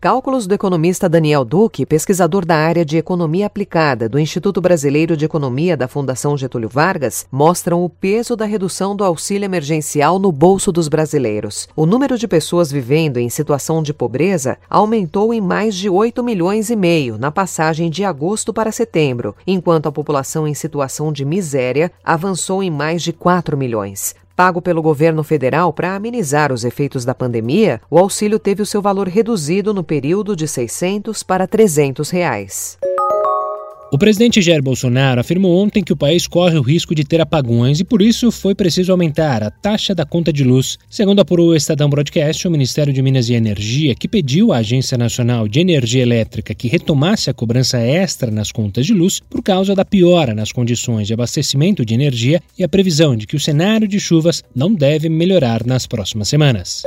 Cálculos do economista Daniel Duque, pesquisador da área de economia aplicada do Instituto Brasileiro de Economia da Fundação Getúlio Vargas, mostram o peso da redução do auxílio emergencial no bolso dos brasileiros. O número de pessoas vivendo em situação de pobreza aumentou em mais de 8 milhões e meio na passagem de agosto para setembro, enquanto a população em situação de miséria avançou em mais de 4 milhões. Pago pelo governo federal para amenizar os efeitos da pandemia, o auxílio teve o seu valor reduzido no período de 600 para 300 reais. O presidente Jair Bolsonaro afirmou ontem que o país corre o risco de ter apagões e por isso foi preciso aumentar a taxa da conta de luz. Segundo apurou o Estadão Broadcast, o Ministério de Minas e Energia, que pediu à Agência Nacional de Energia Elétrica que retomasse a cobrança extra nas contas de luz por causa da piora nas condições de abastecimento de energia e a previsão de que o cenário de chuvas não deve melhorar nas próximas semanas.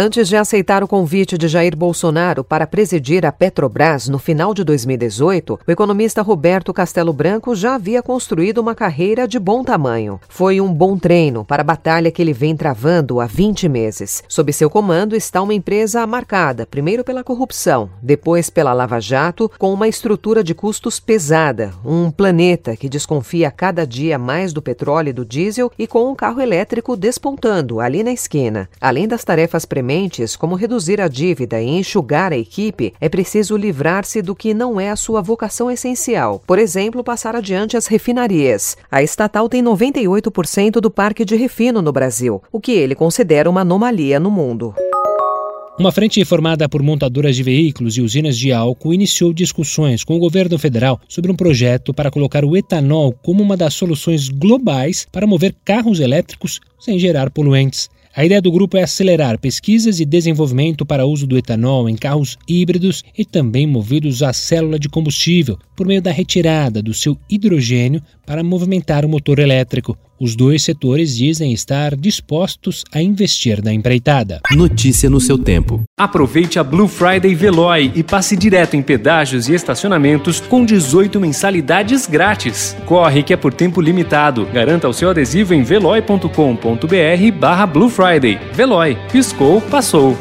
Antes de aceitar o convite de Jair Bolsonaro para presidir a Petrobras no final de 2018, o economista Roberto Castelo Branco já havia construído uma carreira de bom tamanho. Foi um bom treino para a batalha que ele vem travando há 20 meses. Sob seu comando está uma empresa marcada, primeiro pela corrupção, depois pela Lava Jato, com uma estrutura de custos pesada, um planeta que desconfia cada dia mais do petróleo e do diesel e com um carro elétrico despontando ali na esquina. Além das tarefas prementes, como reduzir a dívida e enxugar a equipe, é preciso livrar-se do que não é a sua vocação essencial. Por exemplo, passar adiante as refinarias. A estatal tem 98% do parque de refino no Brasil, o que ele considera uma anomalia no mundo. Uma frente formada por montadoras de veículos e usinas de álcool iniciou discussões com o governo federal sobre um projeto para colocar o etanol como uma das soluções globais para mover carros elétricos sem gerar poluentes. A ideia do grupo é acelerar pesquisas e desenvolvimento para uso do etanol em carros híbridos e também movidos à célula de combustível, por meio da retirada do seu hidrogênio para movimentar o motor elétrico. Os dois setores dizem estar dispostos a investir na empreitada. Notícia no seu tempo. Aproveite a Blue Friday Veloy e passe direto em pedágios e estacionamentos com 18 mensalidades grátis. Corre que é por tempo limitado. Garanta o seu adesivo em veloy.com.br barra Blue Friday. Veloy. Piscou, passou.